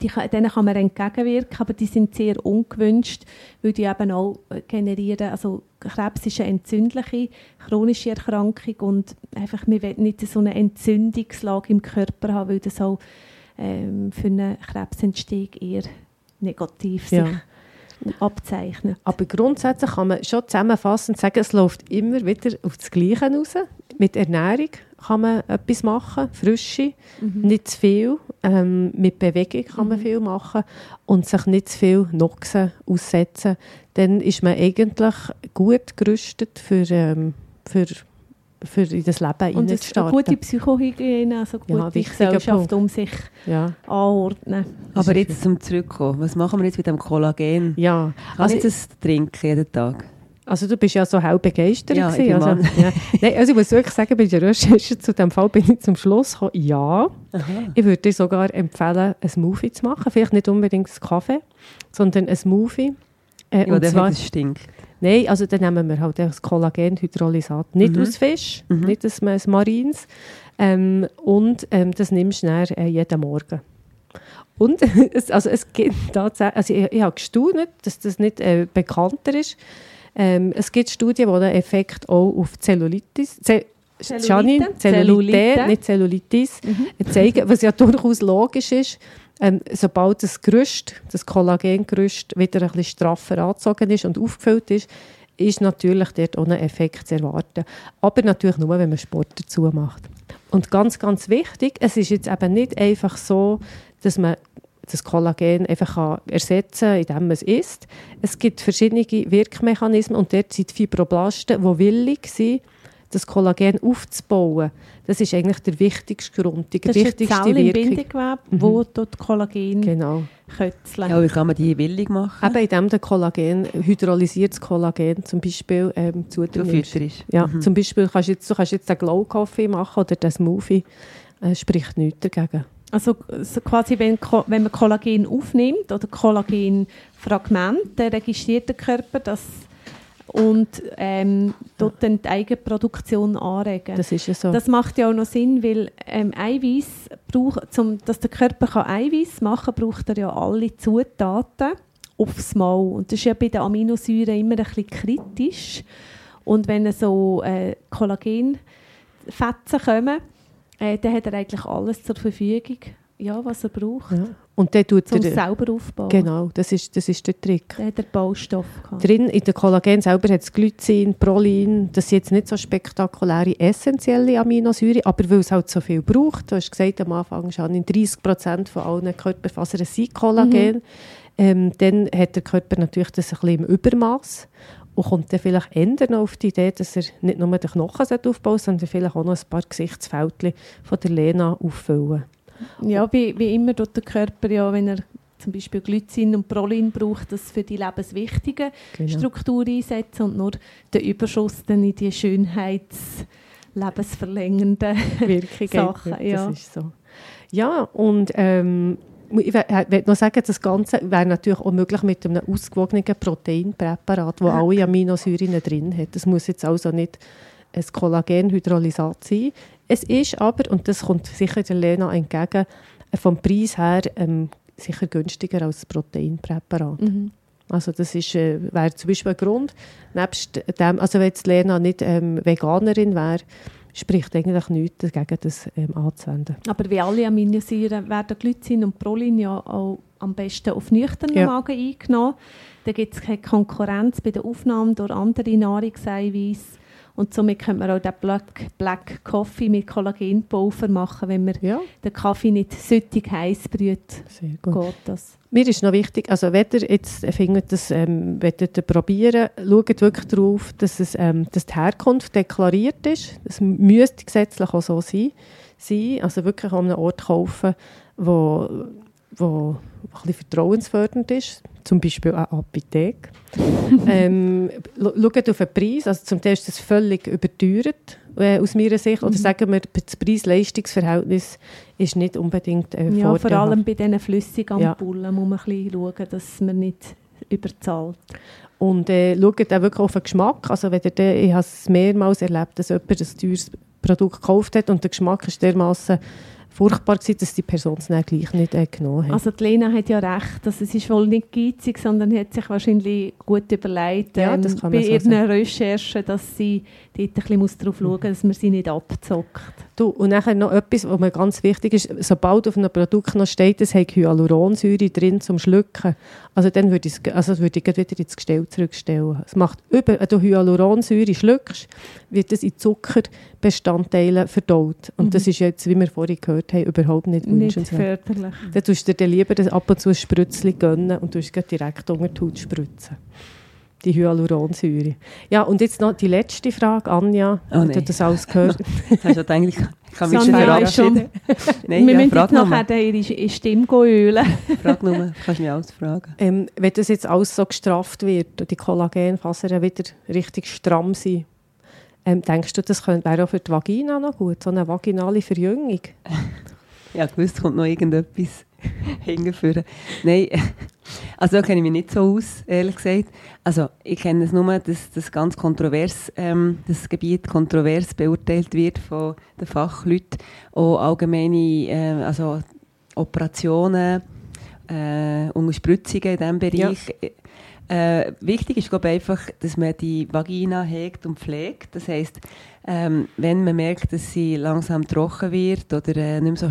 die, denen kann man entgegenwirken, aber die sind sehr ungewünscht, weil die eben auch äh, generieren, also Krebs ist eine entzündliche, chronische Erkrankung und einfach, wir wollen nicht so eine Entzündungslage im Körper haben, weil das auch ähm, für eine Krebsentstehung eher negativ sich ja. Abzeichnet. Aber grundsätzlich kann man schon zusammenfassend sagen, es läuft immer wieder auf das Gleiche raus. Mit Ernährung kann man etwas machen, Frische, mhm. nicht zu viel. Ähm, mit Bewegung kann man mhm. viel machen und sich nicht zu viel Noxen aussetzen. Dann ist man eigentlich gut gerüstet für, ähm, für, für in das Leben. Und eine gute Psychohygiene, also gute ja, Gesellschaft, Punkt. um sich ja. anordnen. Aber jetzt zum Zurückkommen, was machen wir jetzt mit dem Kollagen? Ja. Kann also, ich das trinken jeden Tag? Also du bist ja so hell begeistert. Ja, gewesen, also, ja. Nein, also ich muss wirklich sagen, bei der Recherche zu diesem Fall bin ich zum Schluss gekommen, ja. Aha. Ich würde dir sogar empfehlen, ein Smoothie zu machen. Vielleicht nicht unbedingt einen Kaffee, sondern ein Smoothie. Äh, ja, und zwar, das stinkt. Nein, also dann nehmen wir halt das Kollagenhydrolysat. Nicht mhm. aus Fisch, mhm. nicht aus, aus Marins. Ähm, und ähm, das nimmst du dann, äh, jeden Morgen. Und es, also es gibt tatsächlich, also ich, ich habe gestaunt, dass das nicht äh, bekannter ist. Ähm, es gibt Studien, die den Effekt auch auf Zellulitis, Ze Zellulite, Zellulite, nicht Zellulitis, mhm. zeigen, was ja durchaus logisch ist. Ähm, sobald das Gerüst, das Kollagengerüst wieder ein bisschen straffer angezogen ist und aufgefüllt ist, ist natürlich dort ein Effekt zu erwarten. Aber natürlich nur, wenn man Sport dazu macht. Und ganz, ganz wichtig, es ist jetzt eben nicht einfach so, dass man das Kollagen einfach kann indem man es isst. Es gibt verschiedene Wirkmechanismen und dort sind Fibroblasten, die willig sind, das Kollagen aufzubauen. Das ist eigentlich der wichtigste Grund, die Das ist wichtigste eine Zelle im Wirkung. Bindegewebe, Mhm. wo dort Kollagen Genau. kötzeln. Ja, wie kann man die willig machen? Eben indem der Kollagen, hydrolysiertes Kollagen zum Beispiel ähm, zu dir. Ja, Mhm. zum Beispiel kannst jetzt, du kannst jetzt den Glow-Kaffee machen oder den Smoothie. Äh, spricht nichts dagegen. Also so quasi, wenn, wenn man Kollagen aufnimmt oder Kollagenfragmente, dann registriert der Körper das und ähm, dort dann die Eigenproduktion anregen. Das ist ja so. Das macht ja auch noch Sinn, weil ähm, Eiweiß braucht, zum, dass der Körper kann Eiweiß machen kann, braucht er ja alle Zutaten aufs Mal. Und das ist ja bei den Aminosäuren immer ein bisschen kritisch. Und wenn so äh, Kollagenfetzen kommen, äh, dann hat er eigentlich alles zur Verfügung, ja, was er braucht, ja. Und dann tut um es er, selber aufzubauen. genau, das ist, das ist der Trick. Dann hat er Baustoff gehabt. Drin in der Kollagen selber hat es Glycin, Prolin, das sind jetzt nicht so spektakuläre essentielle Aminosäuren, aber weil es halt so viel braucht, du hast gesagt am Anfang schon, in 30% von allen Körperfasern sind Kollagen, ähm, dann hat der Körper natürlich das ein bisschen im Übermaß und kommt dann vielleicht noch auf die Idee, dass er nicht nur den Knochen aufbauen sollte, sondern vielleicht auch noch ein paar Gesichtsfältchen von der Lena auffüllen. Ja, wie, wie immer tut der Körper ja, wenn er zum Beispiel Glycin und Prolin braucht, das für die lebenswichtigen Genau. Struktur einsetzen und nur den Überschuss dann in die Schönheits lebensverlängernden Wirkung. Sachen, das ja. ist so. Ja, und ähm, ich möchte noch sagen, das Ganze wäre natürlich auch möglich mit einem ausgewogenen Proteinpräparat, wo alle Aminosäuren drin hat. Das muss jetzt also nicht ein Kollagenhydrolysat sein. Es ist aber, und das kommt sicher der Lena entgegen, äh, vom Preis her ähm, sicher günstiger als das Proteinpräparat. Mhm. Also das ist, äh, wäre zum Beispiel ein Grund. Nebst dem, also wenn jetzt Lena nicht ähm, Veganerin wäre, spricht eigentlich nichts dagegen, das ähm, anzuwenden. Aber wie alle Aminosäuren werden Glycin und Prolin ja auch am besten auf nüchternen Ja. Magen eingenommen. Da gibt es keine Konkurrenz bei der Aufnahme durch andere Nahrungseiweiß. Und somit können wir auch den Black, Black Coffee mit Kollagenpulver machen. Wenn man Ja, den Kaffee nicht süttig heiß brüht, sehr gut. geht das. Mir ist noch wichtig, also wenn ihr jetzt findet, das ähm, wollt ihr probieren, schaut wirklich darauf, dass, es, ähm, dass die Herkunft deklariert ist. Das müsste gesetzlich auch so sein. sein. Also wirklich an einem Ort kaufen, wo, wo bisschen vertrauensfördernd ist. Zum Beispiel eine Apotheke. ähm, schaut auf den Preis. Also zum Teil ist das völlig überteuert, äh, aus meiner Sicht. Oder Mhm. sagen wir, das Preis-Leistungs-Verhältnis ist nicht unbedingt äh, Ja, vor allem bei diesen Flüssigampullen muss man ein bisschen schauen, dass man nicht überzahlt. Und äh, schaut auch wirklich auf den Geschmack. Also wenn ihr ich habe es mehrmals erlebt, dass jemand ein teures Produkt gekauft hat und der Geschmack ist dermaßen furchtbar gewesen, dass die Person es dann gleich nicht äh, genommen hat. Also die Lena hat ja recht, dass es ist wohl nicht geizig, sondern hat sich wahrscheinlich gut überlegt Ja, ähm, das kann bei so ihren sagen. Recherchen, dass sie dort ein bisschen darauf schauen muss, dass man sie nicht abzockt. Du, und nachher noch etwas, was mir ganz wichtig ist, sobald auf einem Produkt noch steht, es hat Hyaluronsäure drin zum Schlucken, also dann würde ich es also würde ich wieder ins Gestell zurückstellen. Es macht über, wenn du Hyaluronsäure schluckst, wird es in Zuckerbestandteile verdaut. Und Mhm. das ist jetzt, wie wir vorhin gehört haben, überhaupt nicht Nicht wünschenswert. förderlich. Dann tust du dir lieber das ab und zu ein Spritzchen gönnen und tust es direkt unter die Haut spritzen. Die Hyaluronsäure. Ja, und jetzt noch die letzte Frage, Anja. Oh, nein. du das alles gehört? Hast du eigentlich, ich kann mich schon verabschieden. Nein, wir ja, müssen jetzt nachher ihre Stimme ölen. Frag nur, du kannst mich alles fragen. ähm, wenn das jetzt alles so gestrafft wird und die Kollagenfasern wieder richtig stramm sind, ähm, denkst du, das könnte, wäre auch für die Vagina noch gut? So eine vaginale Verjüngung? Ja, gewusst, kommt noch irgendetwas hingeführen. Nein, also da kenne ich mich nicht so aus, ehrlich gesagt. Also ich kenne es nur, dass das ganz kontrovers, ähm, das Gebiet kontrovers beurteilt wird von den Fachleuten. Auch allgemeine, äh, also Operationen, äh, Unterspritzungen in diesem Bereich. Äh, wichtig ist, glaube ich, einfach, dass man die Vagina hegt und pflegt. Das heisst, ähm, wenn man merkt, dass sie langsam trocken wird oder äh, nicht mehr so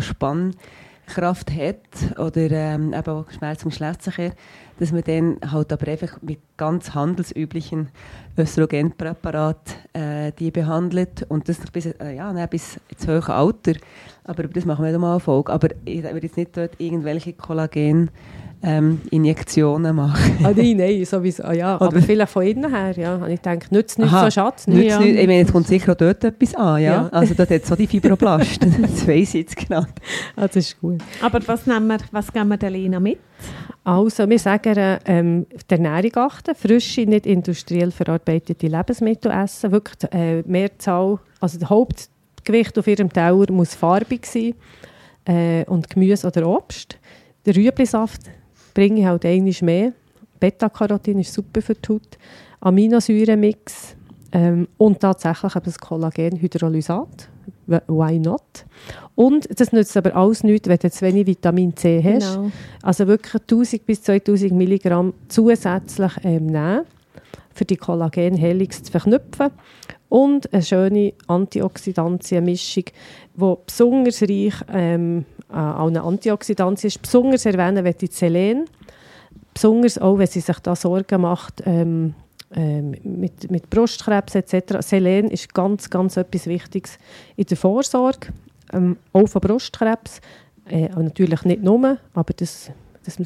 Spannkraft hat oder ähm, eben auch Schmerz im Geschlechtsverkehr, dass man dann halt aber einfach mit ganz handelsüblichen Östrogenpräparaten äh, die behandelt und das bis, äh, ja, nein, bis ins hohe Alter. Aber das machen wir dann mal Folge. Aber ich würde jetzt nicht dort irgendwelche Kollagen ähm, Injektionen machen. ah, nein, nein, sowieso, ah, ja. aber vielleicht von innen her, ja. Und ich denke, nützt nicht Aha, so Schatz. Nützt Ja. nicht, ich meine, jetzt kommt sicher auch dort etwas an, ja. Ja. Also dort hat es so die Fibroplasten, das weiss ich jetzt genau. Ah, das ist gut. Aber was, nehmen wir, was geben wir der Lena mit? Also, wir sagen, ähm, die Ernährung achten, frische, nicht industriell verarbeitete Lebensmittel essen, wirklich äh, Mehrzahl, also das Hauptgewicht auf ihrem Teller muss farbig sein äh, und Gemüse oder Obst. Der Rüeblisaft bringe ich halt einmal mehr. Beta-Carotin ist super für die Haut. Aminosäurenmix ähm, und tatsächlich eben das Kollagenhydrolysat. Why not? Und das nützt aber alles nichts, wenn du zu wenig Vitamin C hast. Genau. Also wirklich 1000 bis 2000 Milligramm zusätzlich ähm, nehmen, für die Kollagenhelix zu verknüpfen. Und eine schöne Antioxidantienmischung, die besonders reich ähm, an Antioxidantien ist. Besonders erwähnen möchte ich Selen. Besonders auch, wenn sie sich da Sorgen macht ähm, ähm, mit, mit Brustkrebs etc. Selen ist ganz, ganz etwas Wichtiges in der Vorsorge, ähm, auch von Brustkrebs. Äh, natürlich nicht nur, aber das, das,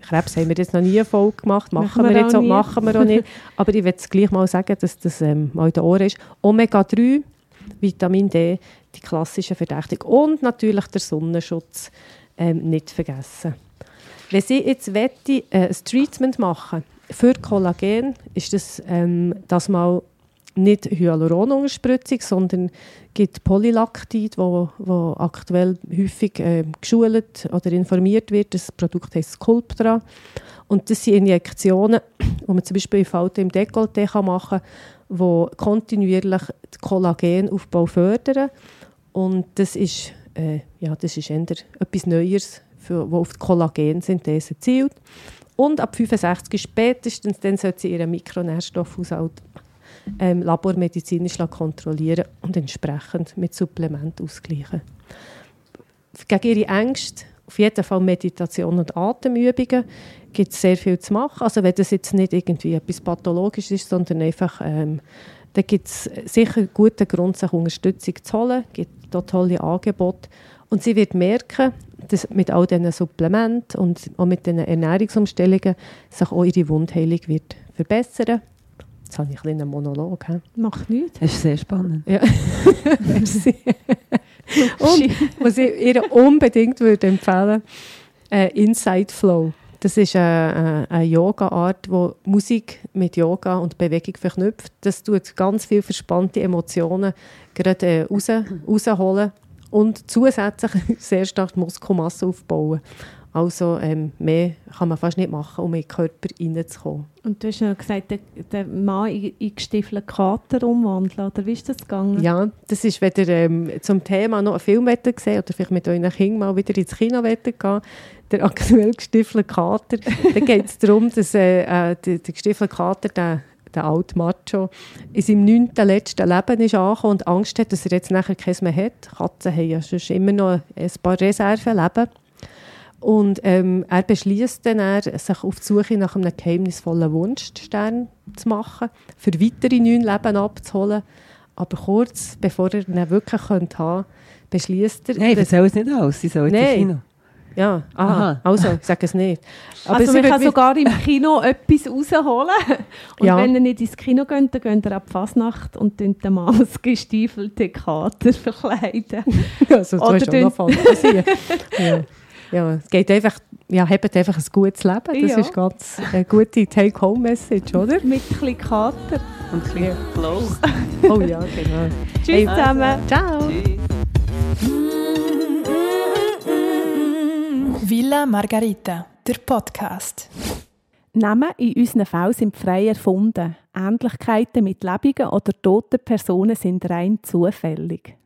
Krebs haben wir jetzt noch nie eine Folge gemacht, machen, Machen wir jetzt auch auch, machen wir auch nicht. Aber ich will es gleich mal sagen, dass das ähm, mal in den Ohren ist. Omega-3, Vitamin D, die klassischen Verdächtigen. Und natürlich der Sonnenschutz ähm, nicht vergessen. Wenn Sie jetzt wette, äh, ein Treatment machen für Kollagen, ist das, ähm, das mal nicht Hyaluronunterspritzung, sondern gibt Polylaktid, wo, wo aktuell häufig äh, geschult oder informiert wird. Das Produkt heißt Sculptra. Und das sind Injektionen, die man zum Beispiel in Falten im Dekolleté kann machen kann, die kontinuierlich den Kollagenaufbau fördern. Und das ist, äh, ja, das ist eher etwas Neues, wo auf die Kollagensynthese zielt. Und ab 65 spätestens dann sollte sie ihren Mikronährstoffhaushalt ähm, labormedizinisch kontrollieren und entsprechend mit Supplement ausgleichen. Gegen ihre Ängste auf jeden Fall Meditation und Atemübungen gibt es sehr viel zu machen. Also wenn das jetzt nicht irgendwie etwas pathologisch ist, sondern einfach, ähm, da gibt es sicher einen guten Grund, sich Unterstützung zu holen. Es gibt auch tolle Angebote. Und sie wird merken, dass mit all diesen Supplementen und auch mit diesen Ernährungsumstellungen sich auch ihre Wundheilung wird verbessern. Jetzt habe ich einen kleinen Monolog. he? Macht nichts. Das ist sehr spannend. Ja. Und was ich ihr unbedingt würde empfehlen äh, Inside Flow. Das ist eine, eine Yoga-Art, wo Musik mit Yoga und Bewegung verknüpft. Das tut ganz viele verspannte Emotionen gerade äh, raus, rausholen und zusätzlich sehr stark die Muskelmasse aufbauen. Also ähm, mehr kann man fast nicht machen, um in den Körper reinzukommen. Und du hast ja gesagt, den, den Mann in, in gestiefelten Kater umwandeln, oder wie ist das gegangen? Ja, das ist, ihr ähm, zum Thema noch einen Film wollt sehen oder vielleicht mit euren Kindern mal wieder ins Kino gehen der aktuell gestiefelte Kater, dann geht es darum, dass äh, äh, der, der gestiefelte Kater, der, der alte Macho, in seinem neunten, letzten Leben ist angekommen und Angst hat, dass er jetzt nachher keins mehr hat. Katzen haben ja sonst immer noch ein paar Reserveleben. Und ähm, er beschließt dann, er, sich auf die Suche nach einem geheimnisvollen Wunschstern zu machen, für weitere neun Leben abzuholen. Aber kurz bevor er ihn wirklich könnte haben beschließt er, Nein, erzähl es nicht aus, sie soll ins Kino. ja, aha, Aha. also, ich sage es nicht. also sie man kann sogar im Kino etwas rausholen. Und Ja. wenn ihr nicht ins Kino geht, dann geht ihr ab Fasnacht und den Mann als gestiefelte Kater verkleiden. Also, du Oder hast schon dünn- noch Fantasie. ja. Ja, es geht einfach, ja, habt einfach ein gutes Leben. Das Ja. ist ganz eine gute Take-Home-Message, oder? Mit ein bisschen Kater. Und ein bisschen Flow. Oh ja, genau. Tschüss Hey, zusammen. Ciao! Villa Margarita, der Podcast. Namen in unseren Fällen sind frei erfunden. Ähnlichkeiten mit lebenden oder toten Personen sind rein zufällig.